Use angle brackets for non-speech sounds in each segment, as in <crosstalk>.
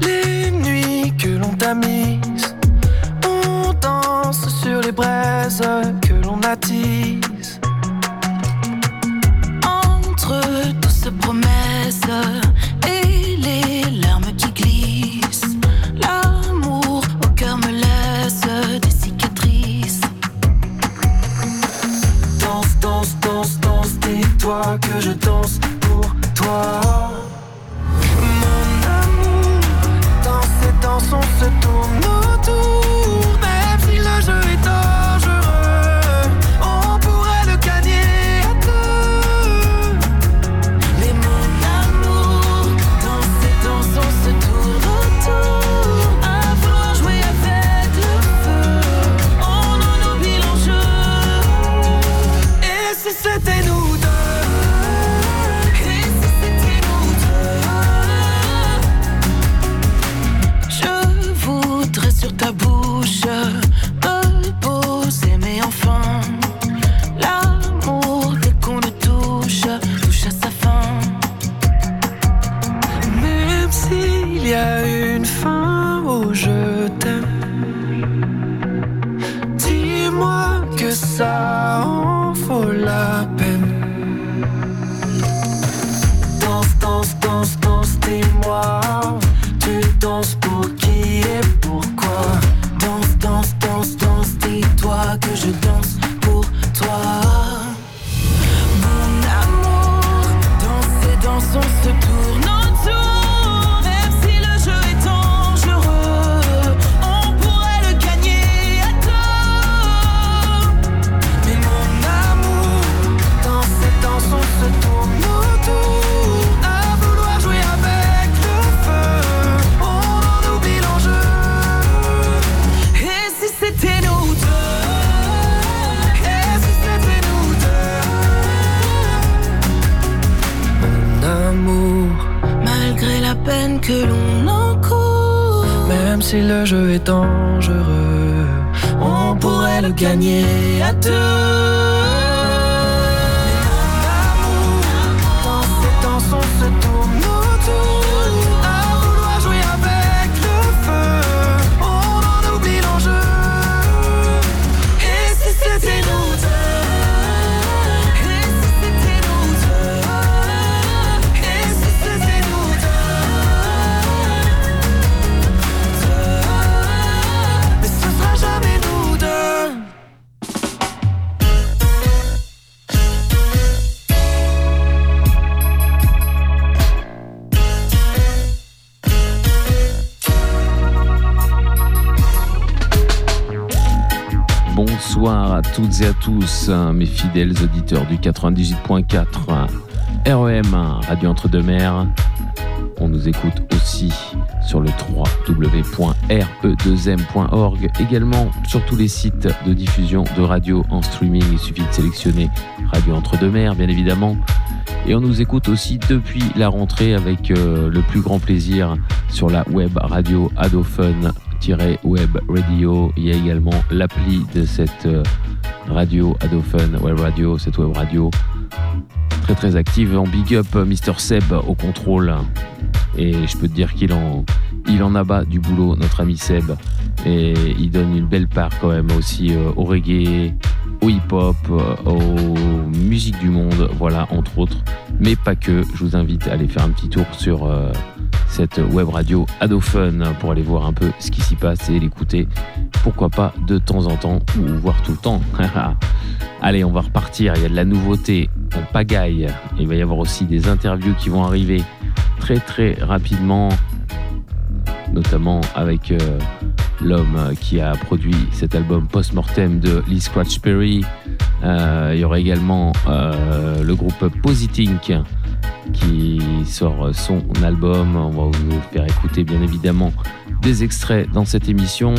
les nuits que l'on t'a mises. On danse sur les braises que l'on attise. Gagner à deux toutes et à tous, hein, mes fidèles auditeurs du 98.4 REM, Radio Entre-deux-Mers. On nous écoute aussi sur le www.re2m.org, également sur tous les sites de diffusion de radio en streaming. Il suffit de sélectionner Radio Entre-deux-Mers, bien évidemment. Et on nous écoute aussi depuis la rentrée avec euh, le plus grand plaisir sur la web radio Adophone-web radio. Il y a également l'appli de cette euh, radio Adophone web radio, cette web radio très très active. En big up euh, Mister Seb au contrôle. Et je peux te dire qu'il en, il en abat du boulot, notre ami Seb. Et il donne une belle part quand même aussi euh, au reggae, au hip-hop, euh, aux musiques du monde, voilà, entre autres. Mais pas que. Je vous invite à aller faire un petit tour sur cette web radio Adophone pour aller voir un peu ce qui s'y passe et l'écouter. Pourquoi pas de temps en temps ou voir tout le temps. <laughs> Allez, on va repartir. Il y a de la nouveauté. On pagaille. Il va y avoir aussi des interviews qui vont arriver très très rapidement, notamment avec euh, l'homme euh, qui a produit cet album post-mortem de Lee Scratch Perry. Euh, il y aura également euh, le groupe Positink qui sort son album. On va vous faire écouter bien évidemment des extraits dans cette émission.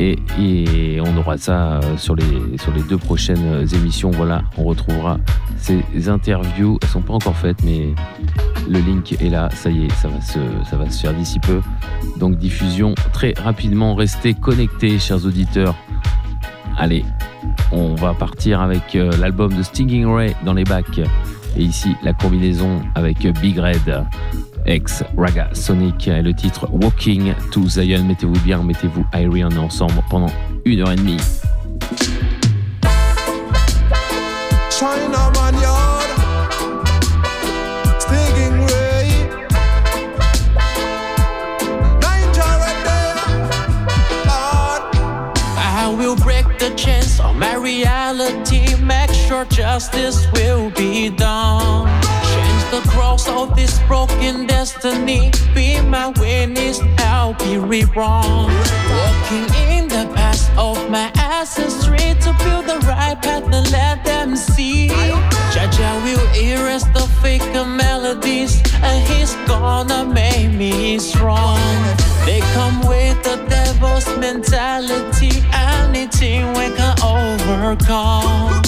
Et, on aura ça sur les, sur les deux prochaines émissions. Voilà, on retrouvera ces interviews. Elles sont pas encore faites, mais le link est là. Ça y est, ça va se, ça va se faire d'ici peu. Donc diffusion très rapidement. Restez connectés, chers auditeurs. Allez, on va partir avec euh, l'album de Stinging Ray dans les bacs. Et ici, la combinaison avec Big Red. ex Raga Sonic et le titre Walking to Zion. Mettez-vous bien, mettez-vous Irie, on est ensemble pendant une heure et demie. Reality, make sure justice will be done. Change the cross of this broken destiny. Be my witness, I'll be reborn. Walking in the past of my ancestry to build the right path and let them see. Jaja will erase the fake melodies, and he's gonna make me strong. They come with the devil's mentality, anything we can overcome.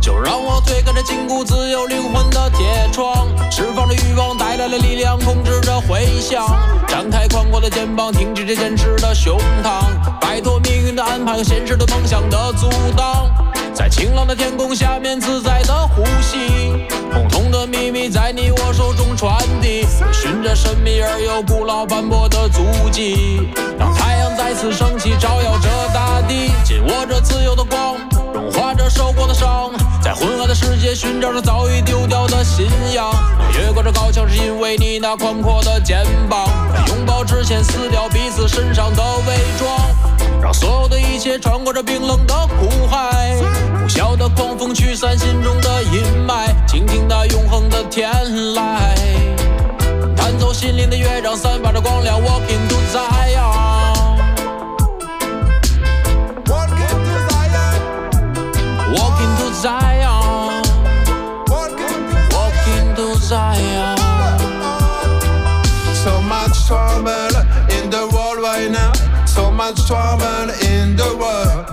就让我推开这禁锢自由灵魂的铁窗，释放着欲望带来的力量，控制着回响。张开宽阔的肩膀，挺直这坚持的胸膛，摆脱命运的安排和现实的梦想的阻挡。在晴朗的天空下面自在的呼吸，共同的秘密在你我手中传递，循着神秘而又古老斑驳的足迹，当太阳再次升起，照耀着大地，紧握着自由的光，融化着受过的伤，在昏暗的世界寻找着早已丢掉的信仰，越过这高墙是因为你那宽阔的肩膀，在拥抱之前撕掉彼此身上的伪装。让所有的一切穿过这冰冷的苦海，呼啸的狂风驱散心中的阴霾，倾听那永恒的天籁，弹奏心灵的乐章，散发着光亮。Walking to Zion to Zion，Walking to Zion，So much trouble in the world right now. So much trouble in the world.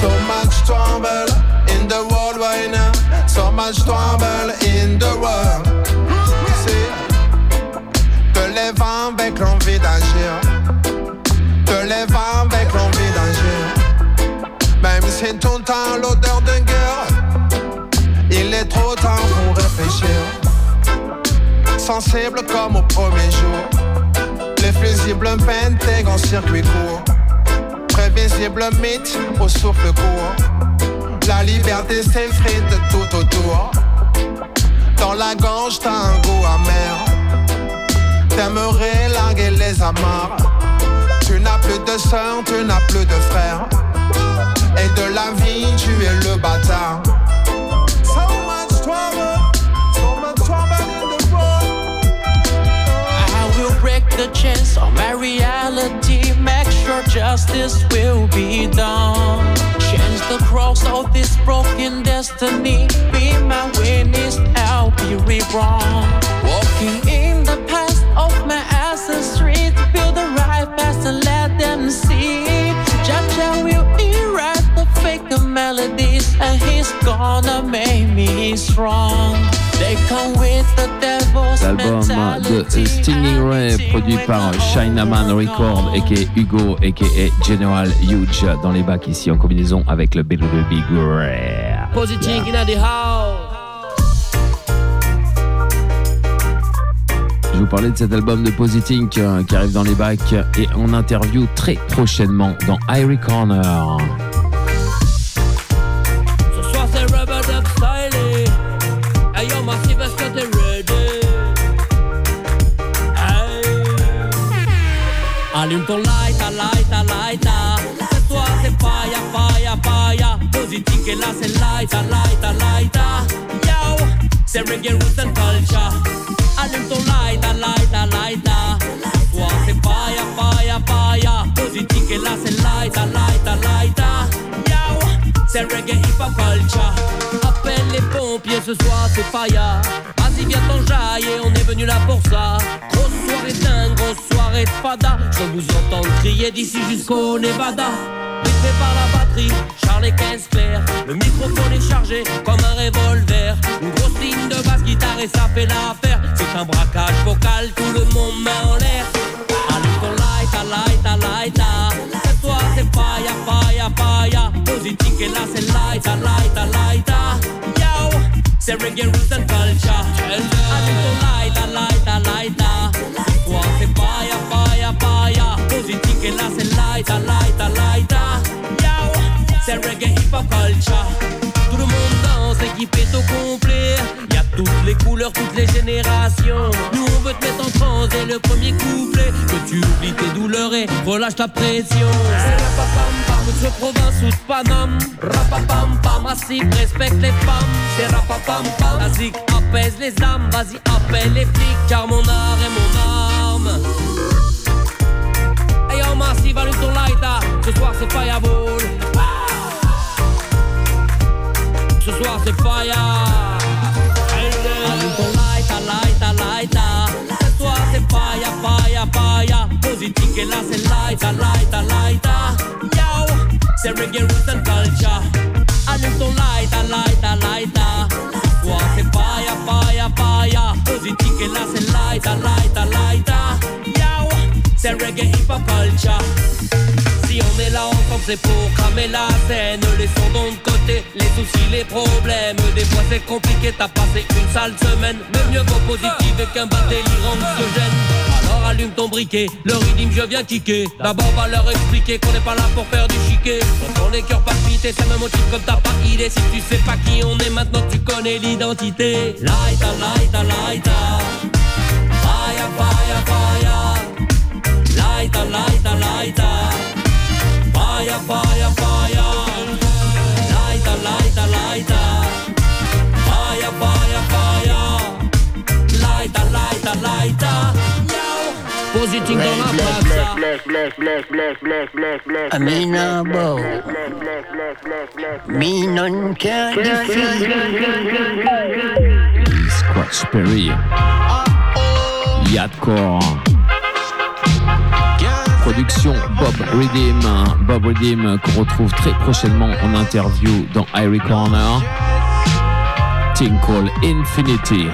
So much trouble in the world right now. So much trouble temps l'odeur d'une guerre. Il est trop tard pour réfléchir. Sensible comme au premier jour les fusibles peintés en circuit court. Prévisible mythe au souffle court. La liberté s'effrite tout autour. Dans la gorge, t'as un goût amer. T'aimerais larguer les amarres. Tu n'as plus de soeur, tu n'as plus de frère. Et de la vie, tu es le bâtard. the chance of my reality. Make sure justice will be done. Change the cross of this broken destiny. Be my witness, I'll be reborn. Walking in the past of my ancestry build the right path and let them see. Melodies, and he's gonna make me strong. L'album de Stinging Ray produit par Chinaman Record aka Hugo aka General Huge dans les bacs ici en combinaison avec le Big Big Rare. Je vous parlais de cet album de Positink euh, qui arrive dans les bacs et en interview très prochainement dans Irie Corner. Sali un po' laita, laita, laita Sessuate paia, paia, paia. Pozici che la se laita, laita, laita Yo, se reggae roots and culture. Ali un po' laita, laita, laita Sessuate paia, paia, paia. Pozici che la se laita, laita, laita Yo, se reggae hip hop culture. Appelle pompier ce soir c'est fire Vas-y viens t'enjailler, on est venu là pour ça. Grosse soirée dingue, grosse soirée fada. Je vous entends crier d'ici jusqu'au Nevada. Rythmé par la batterie, Charles 15 clair. Le microphone est chargé comme un revolver. Une grosse ligne de basse guitare et ça fait l'affaire. C'est un braquage vocal, tout le monde met en l'air. Allume ton light, a light, a light, Cette toi c'est fire, fire, fire. Positif et là c'est light, a light, light, Se reggae roots and culture. Amin tu laida, laida, laida. Tua se paia, paia, paia. Così ti che la se laida, laida, laida. Yow, Se reggae hip hop culture. Tout le monde danse, équipé au complet. Toutes les couleurs, toutes les générations. Nous on veut te mettre en transe dès le premier couplet. Que tu oublies tes douleurs et relâche ta pression. C'est rapapam pam, province ou de Paname. Rapapam pam, massif, respecte les femmes. C'est rapapam pam, la zik apaise les âmes. Vas-y, appelle les flics, car mon art est mon arme. Hey yo, massive, allume ton lighter. Ce soir c'est fireball. Ce soir c'est fire. Positif et là c'est lighter, lighter, lighter. Yo, c'est reggae roots and culture. Allume ton lighter, lighter, lighter. Ce soir c'est fire, fire, fire. Positif et là c'est lighter, lighter, lighter. Yo, c'est reggae hip hop culture. Si on est là ensemble, c'est pour cramer la scène. Laissons donc de côté les soucis, les problèmes. Des fois, c'est compliqué, t'as passé une sale semaine. Mais mieux vaut positif qu'un bas délirant gêne. Allume ton briquet, le rythme, je viens kicker. D'abord, va leur expliquer qu'on n'est pas là pour faire du chiquet. Quand les cœurs palpitent, ça me motive comme t'as pas idée. Si tu sais pas qui on est, maintenant tu connais l'identité. Lighter, lighter, lighter. Fire, fire, fire. Lighter, lighter, lighter. Fire, fire, fire. Fire, fire, fire. Lighter, lighter, lighter. Positing dans la plaza. Aminabo. Me non can defeat. Squatch Perry. Yadcore. Production Bob Redeem. Bob Redeem qu'on retrouve très prochainement en interview dans Irie Corner. Called Infinity.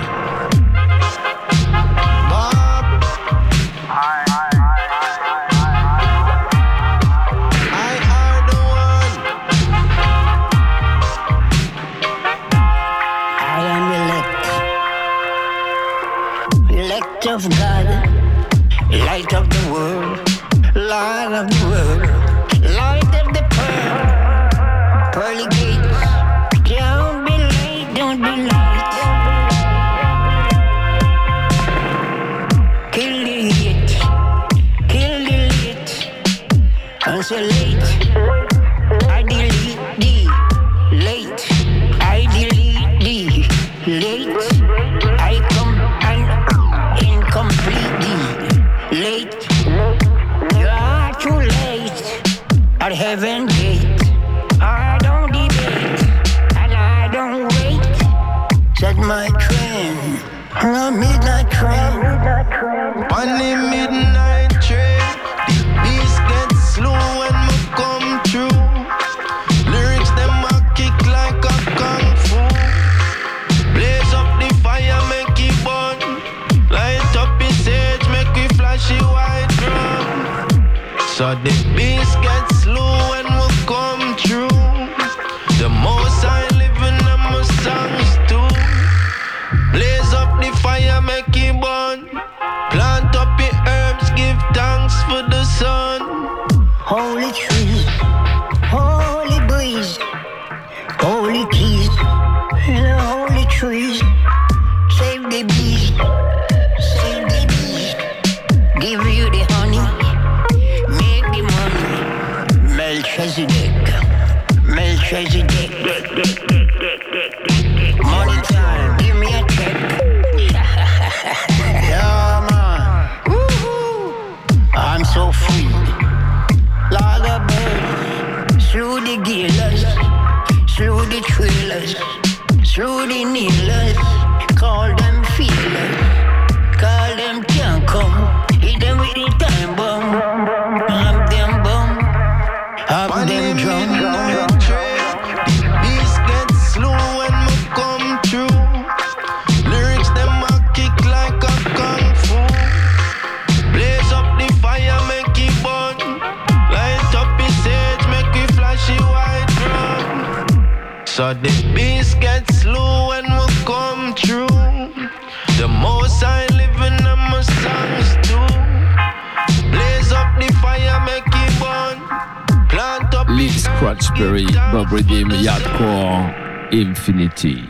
Crutchberry, Bob Redeem, Yardcore, Infinity.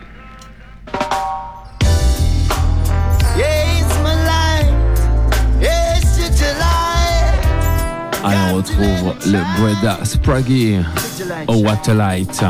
Allez, on retrouve le Breda Spraggy. Au oh, Waterlight.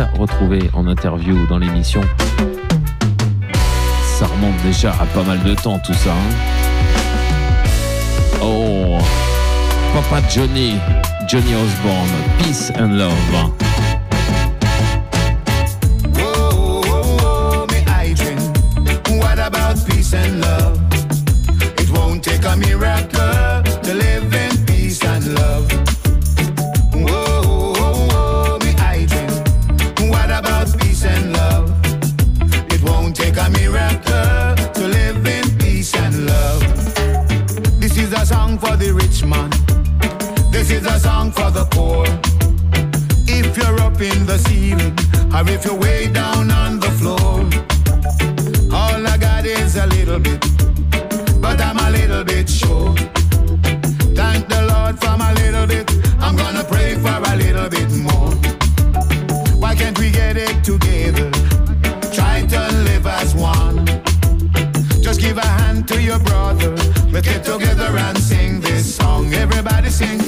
Retrouvé en interview dans l'émission. Ça remonte déjà à pas mal de temps tout ça. Hein. oh, Papa Johnny, Johnny Osborne, Peace and Love. ceiling or if you're way down on the floor. All I got is a little bit, but I'm a little bit sure. Thank the Lord for my little bit. I'm gonna pray for a little bit more. Why can't we get it together? Try to live as one. Just give a hand to your brother. Let's get together and sing this song. Everybody sing.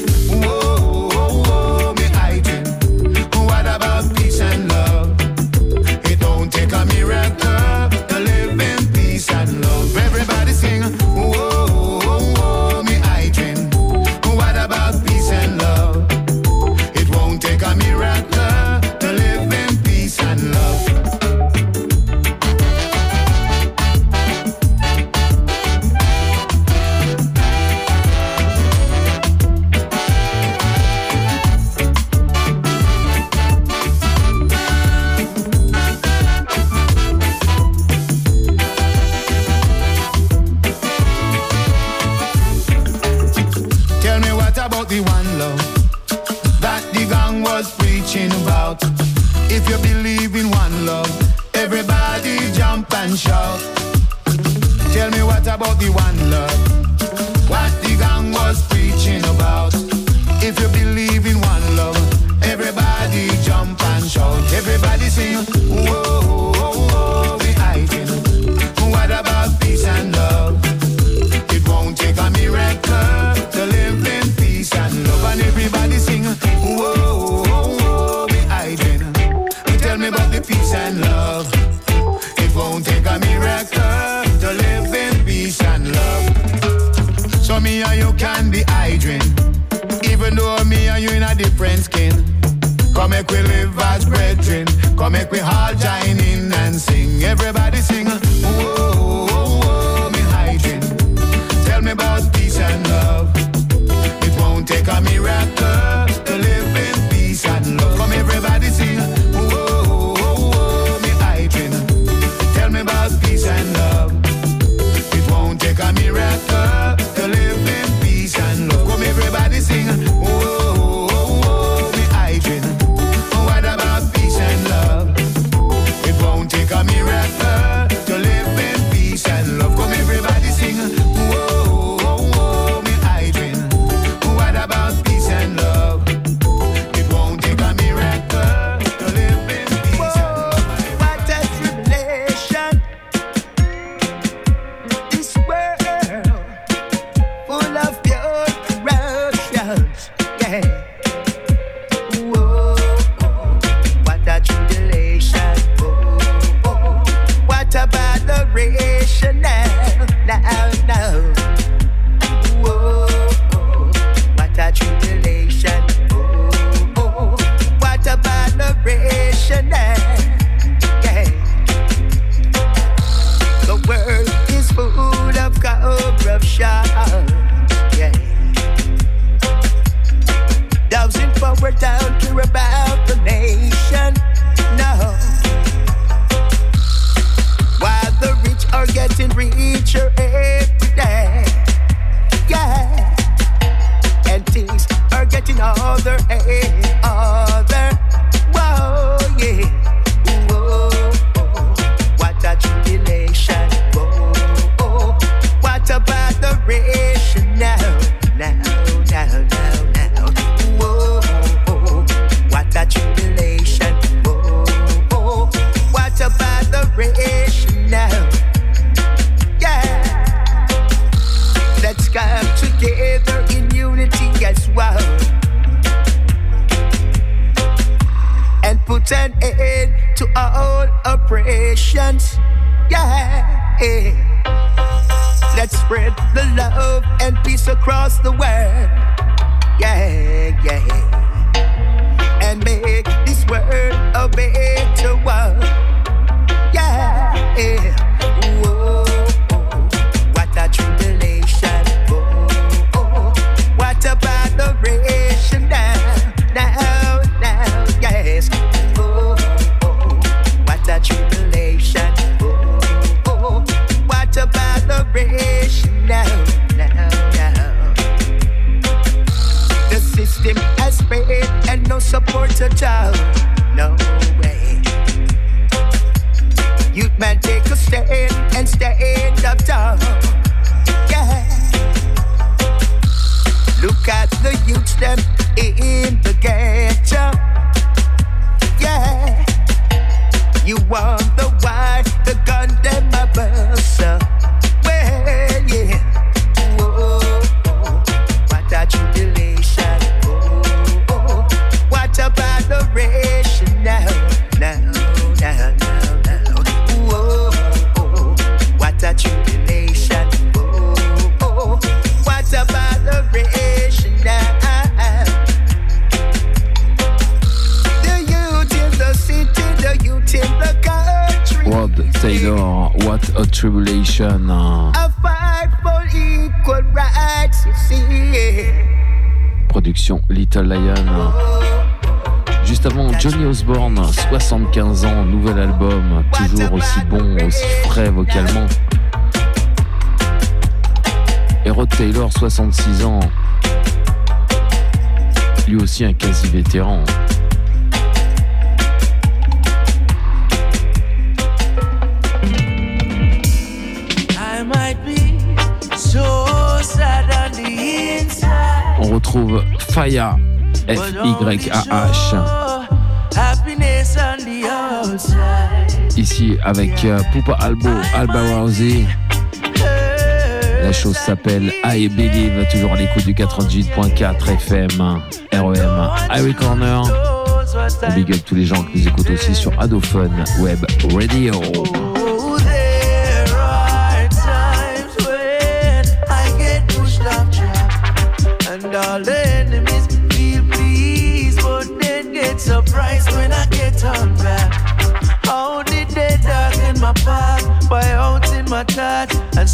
and shout. Tell me what about the one love? and stay 75 ans, nouvel album, toujours aussi bon, aussi frais vocalement. Et Rod Taylor, 66 ans, lui aussi un quasi vétéran. On retrouve Faya, F-Y-A-H. Ici avec euh, Poupa Albo, Alba Rousey. La chose s'appelle I Believe, toujours à l'écoute du 98.4 FM, REM, Harry Corner. On big up tous les gens qui nous écoutent aussi sur Adophone Web Radio.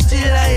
Still I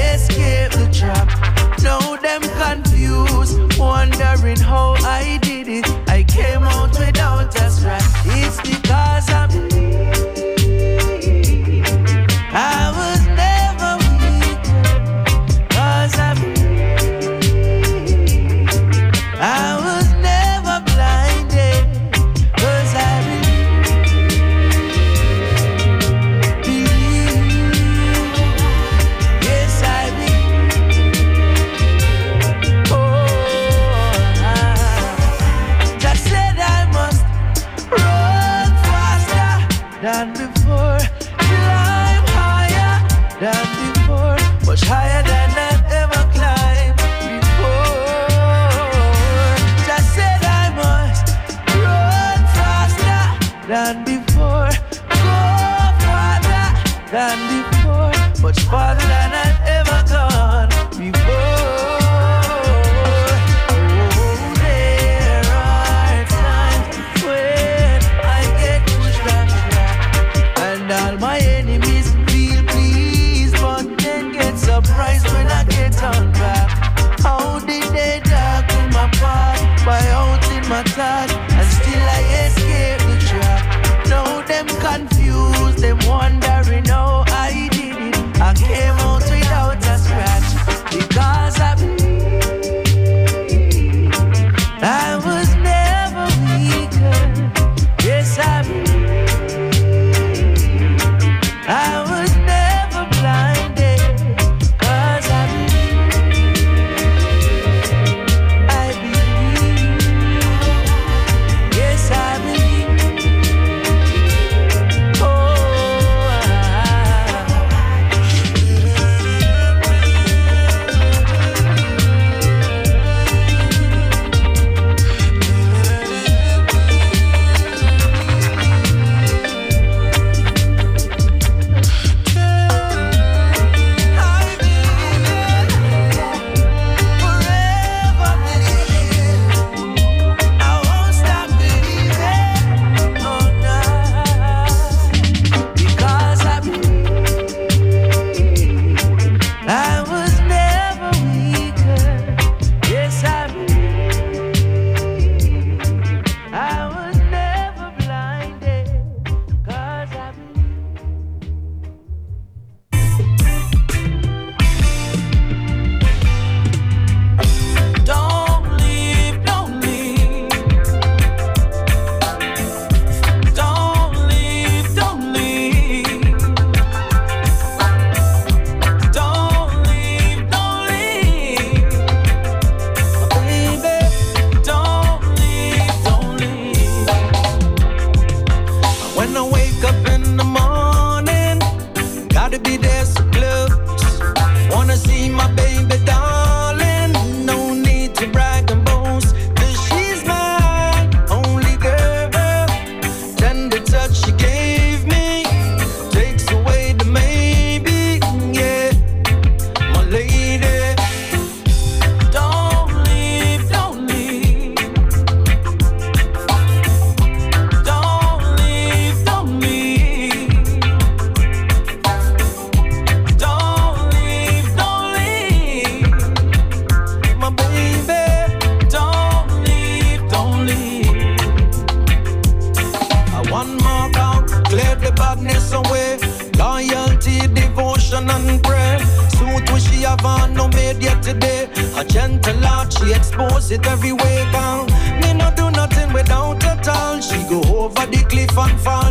it every way down. Me no do nothing without a all. She go over the cliff and fall.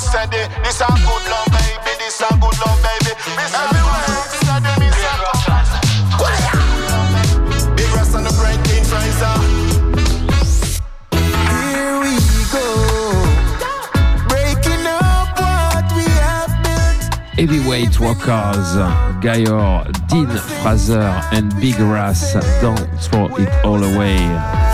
steady. This a good love, baby. This a good love, baby. This a good steady. Big rest on the Heavyweight Walkers, Gayor, Dean Fraser and Big Ras, Don't Throw It All Away.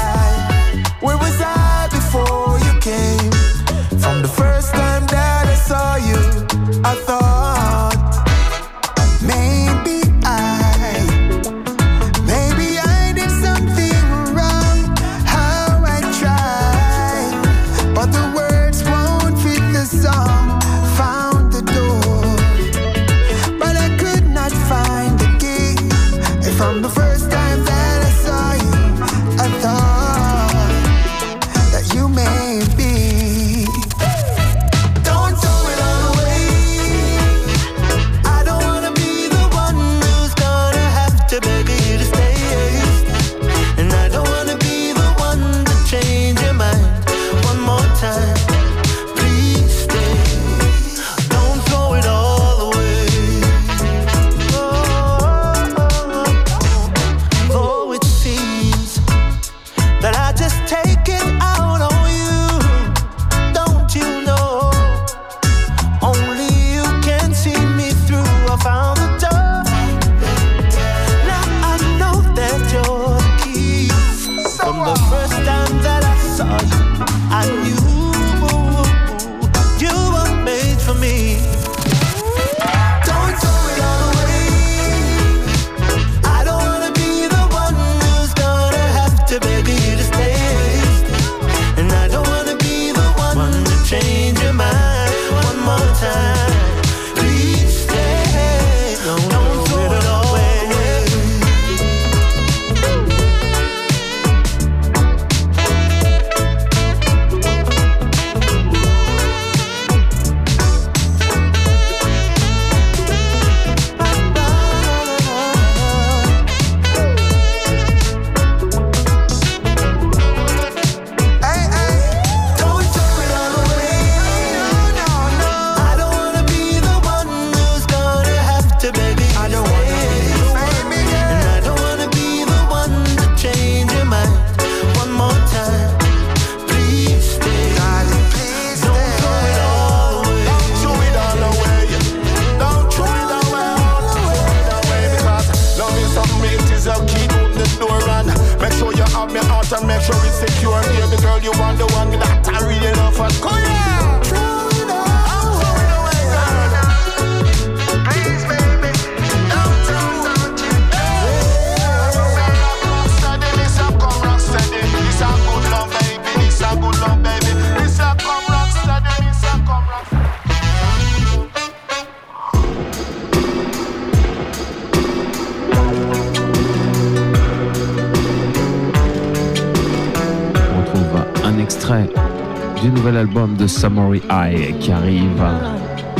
De Samurai Eye qui arrive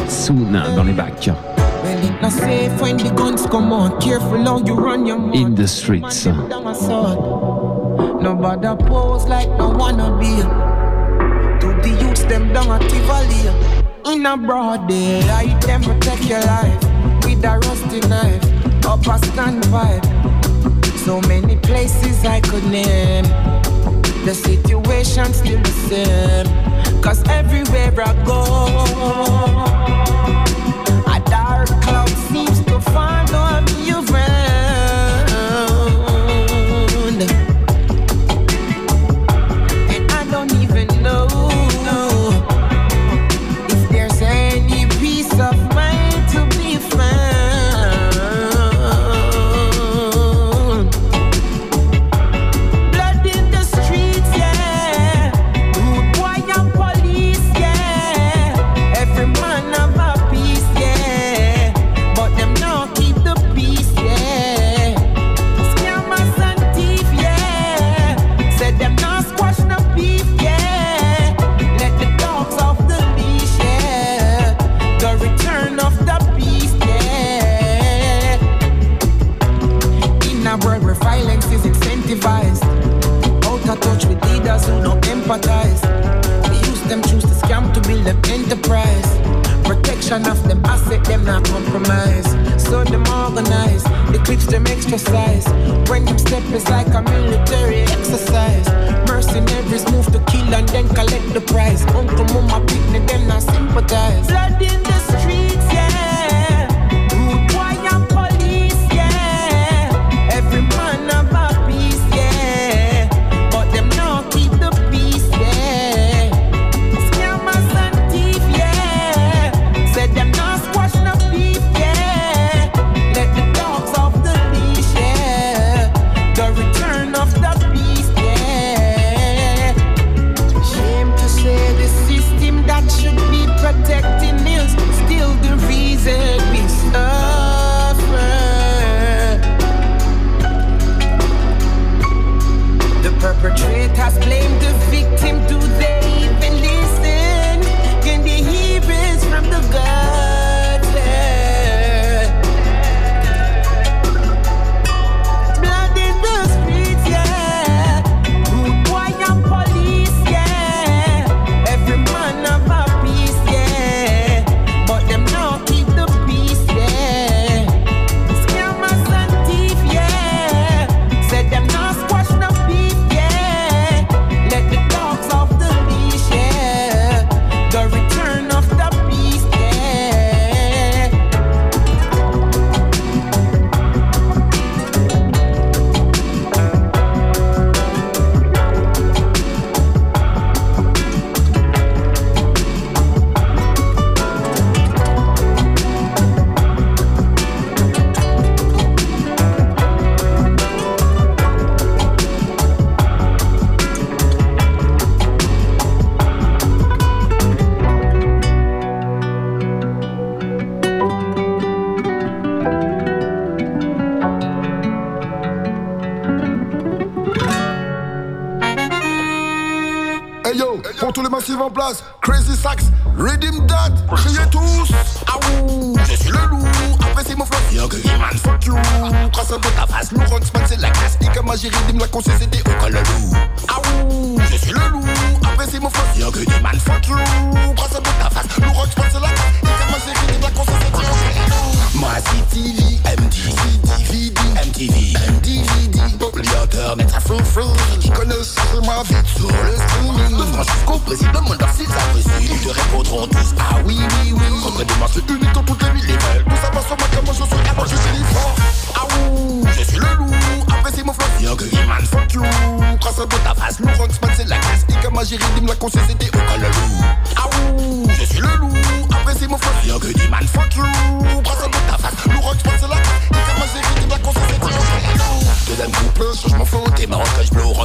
soon dans les bacs. In the streets. Nobody pose like no wanna be. To the youths, them down at Tivoli. In a broad day, I them protect your life with a rusty knife. Up a stand. So many places I could name. The situation still the same. Cause everywhere I go, a dark cloud seems to follow me around. Them enterprise. Protection of them asset, them not compromise. So them organize, the clips them exercise. When them step is like a military exercise. Mercenaries move to kill and then collect the prize. Uncle, mama, picnic, them not sympathize. Blood in the streets, vie sur le streaming Moi jusqu'au président mon s'ils apprécient Ils te répondront tous Ah oui oui oui. Contre des marches uniques dans toutes les villes Tout ça va sur ma comment je suis avant je suis libre Ah ouh Je suis le loup. Apprécie mon flow Young man fuck you. Trace de ta face Laurent man c'est la classe. Ika Magie Redeem la conscience c'était au loup. Ah ouh Je suis le loup. Apprécie mon flow Young man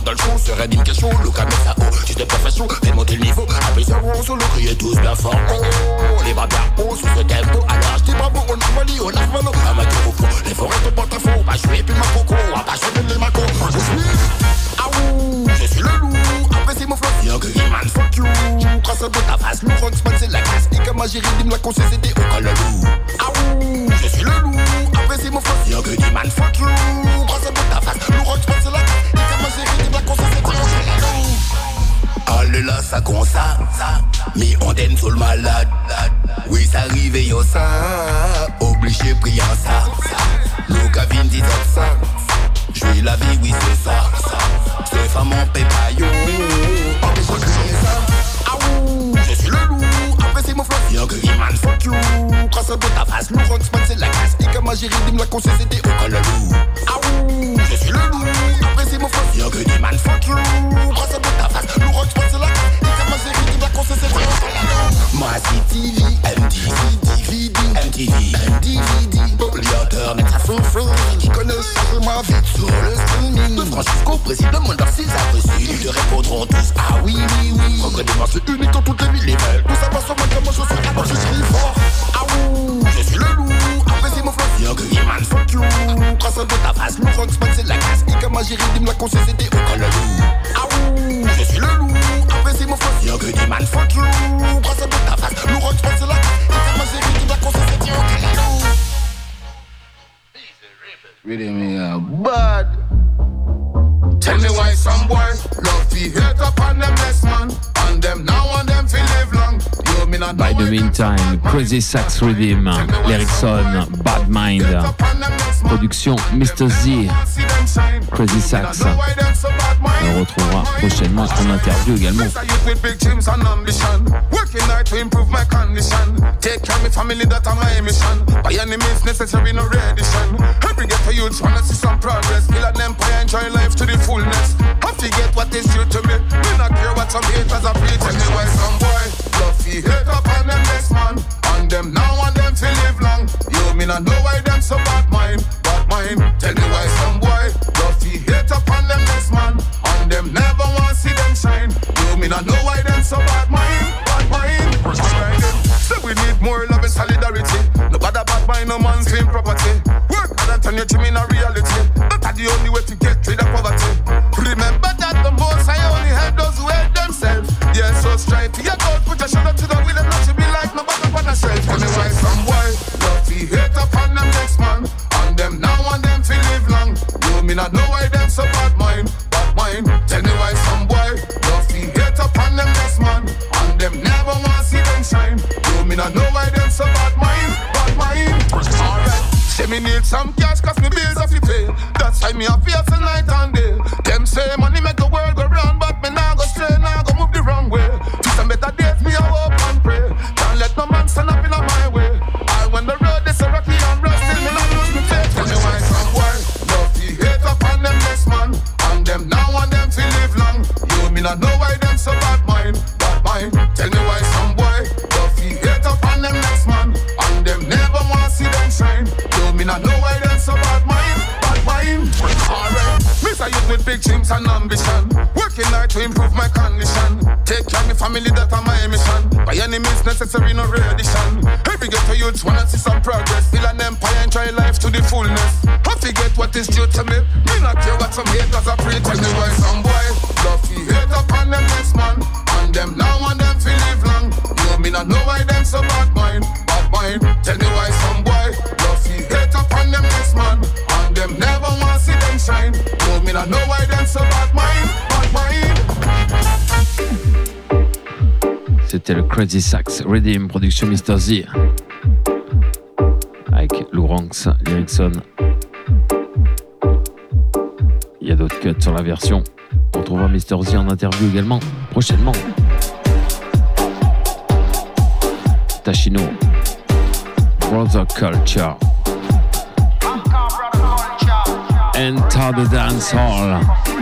dans le show, sur une question, le caméra ça haut, juste de profession, fais monter le niveau, appuyez sur le solo, criez tous bien fort, oh, les bien hauts, sous ce tempo, alors je dis bravo, on a mali, on a valo, amateur au fond, les forêts te portent à fond, bah je puis ma coco, à pas changer les macos, je suis, ah ouh, je suis le loup, apprécie mon flow, young man, fuck you, trace de ta face, Laurent man c'est la classe, Ika Magie, Redeem la conscience, c'était au col ça comme ça. Mais on donne sur le malade, oui ça arrive yo ça, obligé prier ça, Kavin dit ça, je la vie oui c'est ça, c'est femme on paie pas yo, obligé prier ça, ah je suis le loup, apprécie mon flow, yo man fuck you, crasse de ta face, loup rocksman c'est la casse, et comme gérie dim la conseil c'était au col le loup, ah je suis le loup, apprécie mon flow, yo man fuck you, city, MTV, DVD, MTV, DVD, Publiateur, mais ça fou qui connaissent ma vie sur le streaming. De Francisco, président, mon s'ils a reçu, ils te répondront tous, ah oui, oui, oui. Reconnais-moi, c'est unique dans toutes les villes, les belles. Tout ça passe sur moi, comment je suis, alors je suis fort. Ah ouh, je suis le loup, apprécie mon flow, young, man, fuck you. Trace de ta face, loup, rocksman, c'est la casse, Ika, ma gérie, dim, la conseil, c'était au col le loup. Je suis le loup, apprécie mon flow, young, man, fuck you. Trace de ta face, loup, rocksman, c'est la casse, Ika, ma gérie, dim, la conseil, c'était au col le loup. Really me uh, bad. Tell me why some boy love to hate upon them less man, and them now By the meantime, Crazy Sax Rhythm, L'Erickson, Bad Mind, production Mr. Z, Crazy Sax. On retrouvera prochainement en interview également. I forget what is due to me. Me not care what some haters are preaching. Some boy love hate up on them next man. And them now and them fi live long. You me not know why them so bad mind, bad mind. Tell me why some boy love fi hate up on them next man. And them never want see them shine. You me not know why them so bad mind, bad mind. So we need more love and solidarity. Mind, no man's claim property. Work hard and turn your dream in a reality. That the only way to get rid of poverty. Remember that the most I only help those who help themselves. Yeah, so strive to your goal, put your shoulder to the wheel and not to be like no back up on yourself. Tell me why some boy love to hate upon them next man. And them now and them feel live long. You me not know why them so bad mind, bad mind. Tell me why some boy love to hate upon them next man. And them never want see them shine. You me not know why Say me need some cash cause me bills have to pay. That's why me a a night and day. Them say money make the world go round But me nah go stray, nah go move the wrong way. To some better days me a hope and pray. Can't let no man stand up in my way big dreams and ambition. Working hard to improve my condition. Take care of my family, that are my mission. By any means necessary, no reddition Every ghetto youths wanna see some progress. Build an empire and try life to the fullness. I forget what is due to me. Me not care what some haters are preaching. Tell me why some boy love to hate upon them next man. And them now and them feel live long. You me not know why them so bad mind, bad mind. Tell me why some boy love to hate upon them next man. And them never wanna see them shine. You me not know why C'était le Crazy Sax Redeem, production Mr. Z. Avec Lou Ranks, L'Erickson. Il y a d'autres cuts sur la version. On trouvera Mr. Z en interview également, prochainement. Tachino. Brother Culture. Enter the dance hall.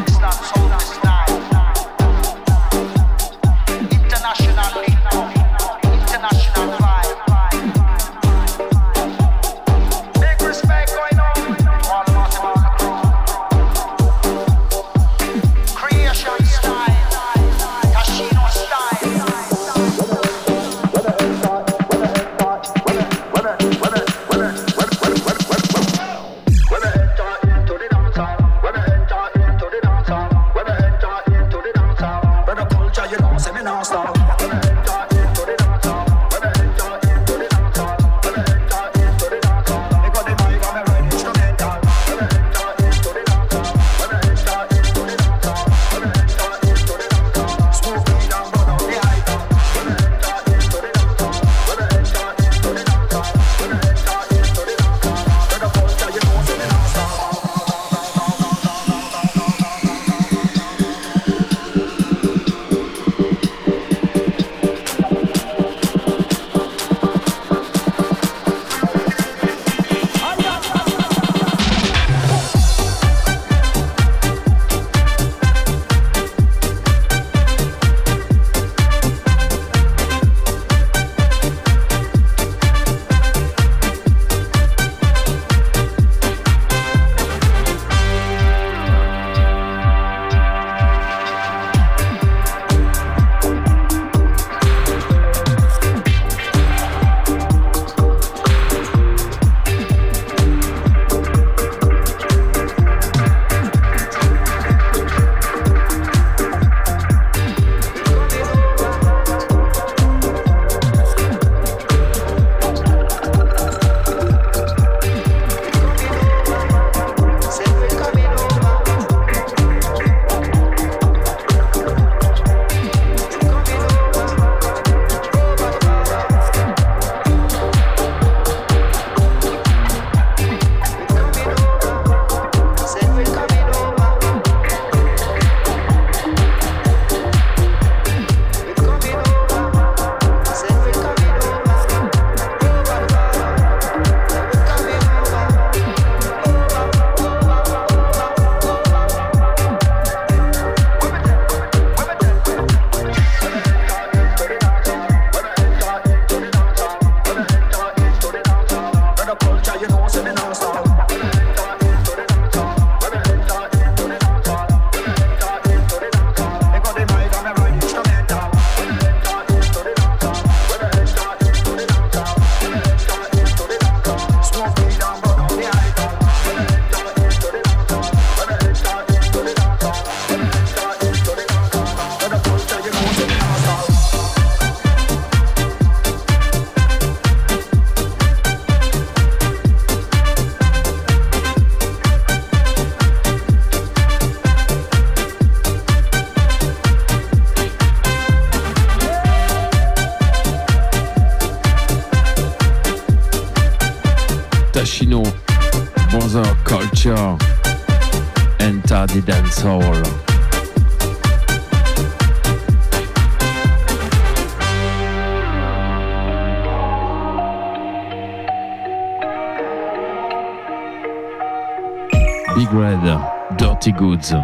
bardzo.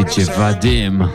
Idzie Vadim.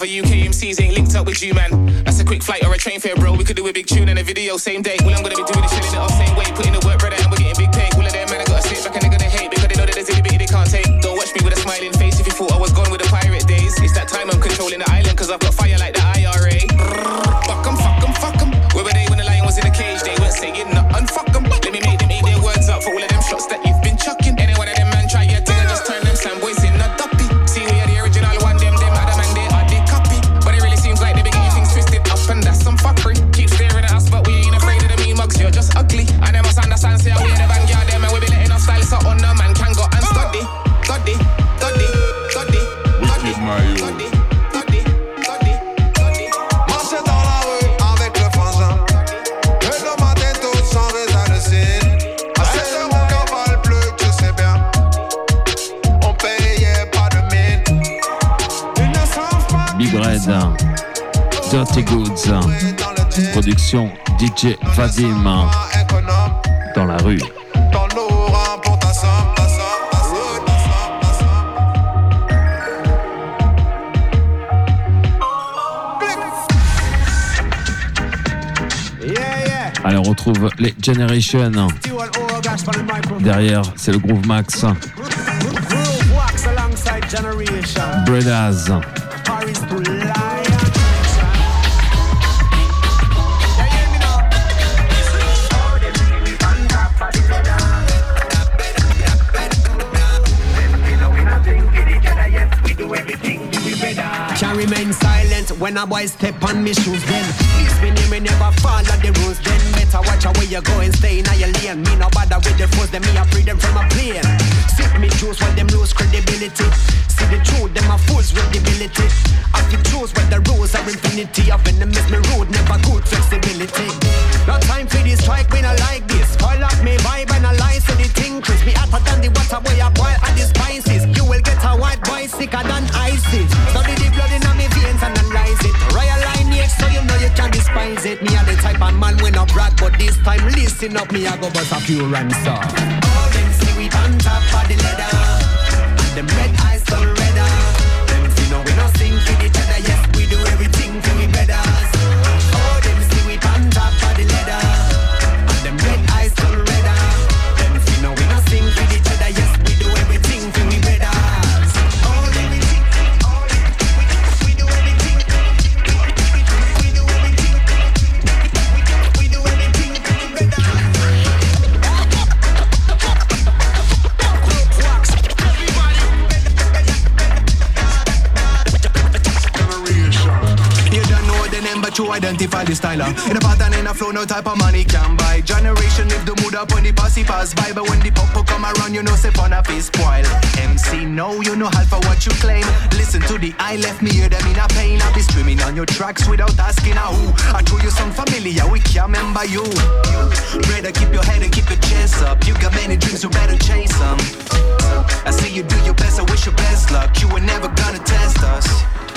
Dirty Goods, a video same day. Well, I'm gonna be doing this shit in the same way, putting the work, brother, and we're getting big pay. All of them man, I gotta sit back and they're gonna hate because they know that there's a bit they can't take. Don't watch me with a smiling face if you thought I was gone with the pirate days. It's that time I'm controlling the island because I've got fire like the DJ Vadim dans la rue. dans nos rangs pour ta somme, ta somme, ta somme, ta somme, ta somme. Allez, on retrouve les Generation. Derrière, c'est le Groove Max. Brothers. When a boy step on me shoes then. Please me name me never follow the rules then Better watch out where you go and stay in your lane. Me no bother with the foes, them me a free them from a plane. Sip me juice when them lose credibility. See the truth, them a fools with ability I can choose where the rules are infinity. Of enemies me rude, never good flexibility. No time for this strike, me not like this. Call up me vibe and I lie so the thing. Crisp Me hotter than the water boy I boil at the spices. You will get a white boy sicker than ISIS. Study the blood in my veins and analyze it. Royal so you know you can't despise it. Me a the type of man when I brag But this time listen up me I go bust a few off All them see we on top of the ladder And them red identify the styler. In a pattern, in a flow, no type of money can buy. Generation live the mood up when the posse pass by. But when the popo come around, you know, say fun of his spoil. MC, no, you know half for what you claim. Listen to the I left me hear them in a pain. I be streaming on your tracks without asking a who. I told you some familiar, we can't remember you. Better keep your head and keep your chest up. You got many dreams, you better chase them. I see you do your best, I wish you best luck. You were never gonna test us.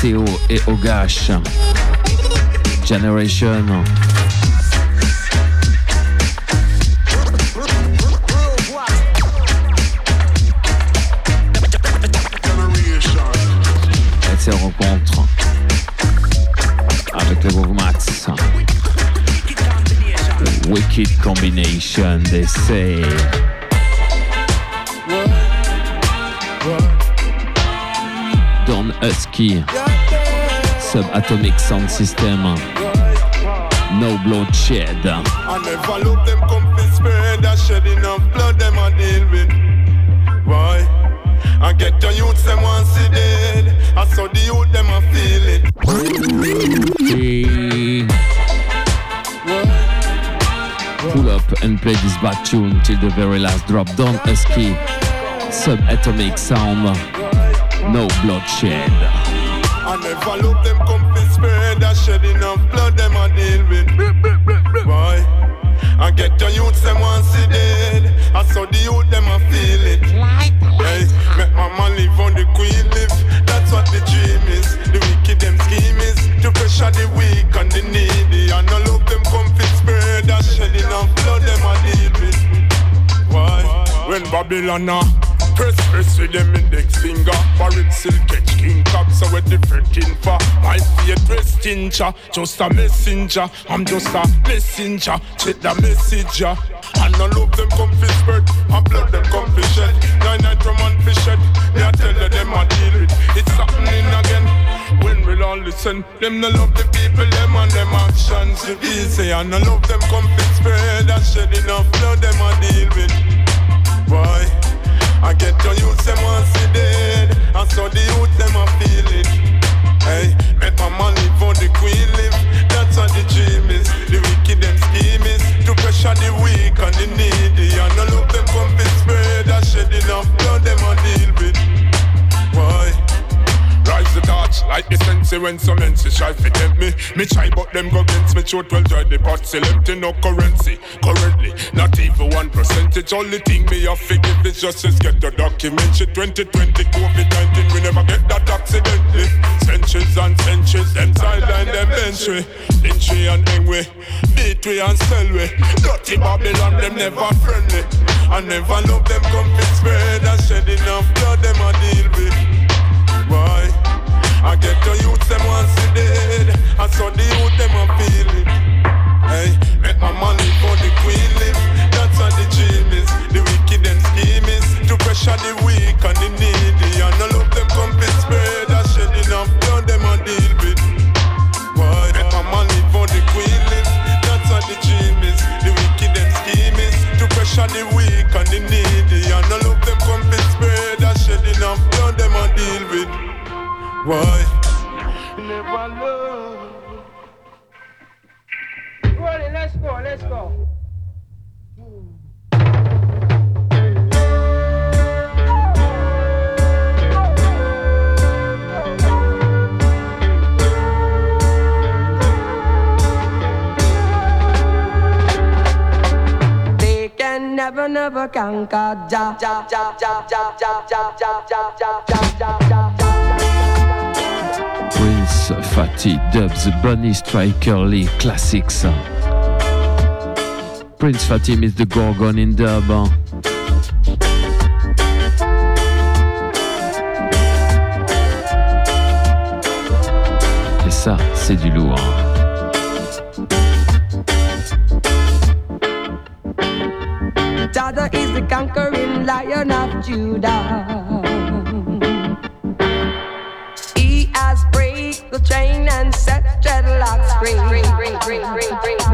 Théo et Ogash. Generation. Et ces rencontres avec le groupe Max. Wicked combination, they Subatomic Sound System, No Bloodshed. I never look them come fi spread that shedding of blood them a deal with. Why? I get the youths them want see dead. I saw the youth them a feel it. Hey. Pull up and play this bad tune till the very last drop. Don Husky, Subatomic Sound, No Bloodshed. Look them come fi spread that shedding of blood them a deal with. Why? I get the youths them want see dead. I saw the youth them a feel it. Hey, make mama live on the queen live. That's what the dream is. The wicked them scheme is to pressure the weak and the needy. And I love them come fi spread that shedding of blood them a deal with. Why? When Babylon a press press with them index finger, foreign silk catch king cock, so we're different for my feet dress tincha, just a messenger. I'm just a messenger, check the message ya. And I love them come fi spread, and blood them come fi shed. Nine night from man fi shed, me I tell you them I deal with. It's happening again. When we'll all listen, them no love the people, them and them actions is easy. And I love them fi spread, and shed enough blood them I deal with. Why? I get your youth them want see dead. And so the youth them a feel it. Hey, make my live for the queen live. That's what the dream is. The wicked them scheme is. To pressure the weak and the needy. And all of them come be spread. And shed enough blood them a deal with. Why? The torch like the sensei when some menses try to tempt me. Me try but them go against me throat well dry the pot empty no currency. Currently, not even one percentage. Only thing me have to give is just is get the document. Shit 2020 COVID-19 we never get that accidentally. Centuries and centuries, them sideline them bench we. Lynchy and Engwe, beat we and sell we. Dirty Babylon them never friendly. I never love them come fi spread and shed enough blood them a deal with. Why? I get the youth them see dead And so the youth them a feel it. Hey, make my money for the queen live. That's what the dream is. The wicked them scheme is To pressure the weak and the needy. And all of them come fi spread And shed enough blood them a deal with. Why? Make my money for the queen live? That's what the dream is. The wicked them scheme is To pressure the weak why? Never love. Let's go, let's go. They can never, never conquer ja ja ja ja ja ja ja ja ja ja ja Fatty, Dubs, Bunny Striker, Lee, Classics. Prince Fatim is the Gorgon in Durban. Et ça, c'est du lourd. Dada is the conquering lion of Judah. rain and set dreadlocks ring.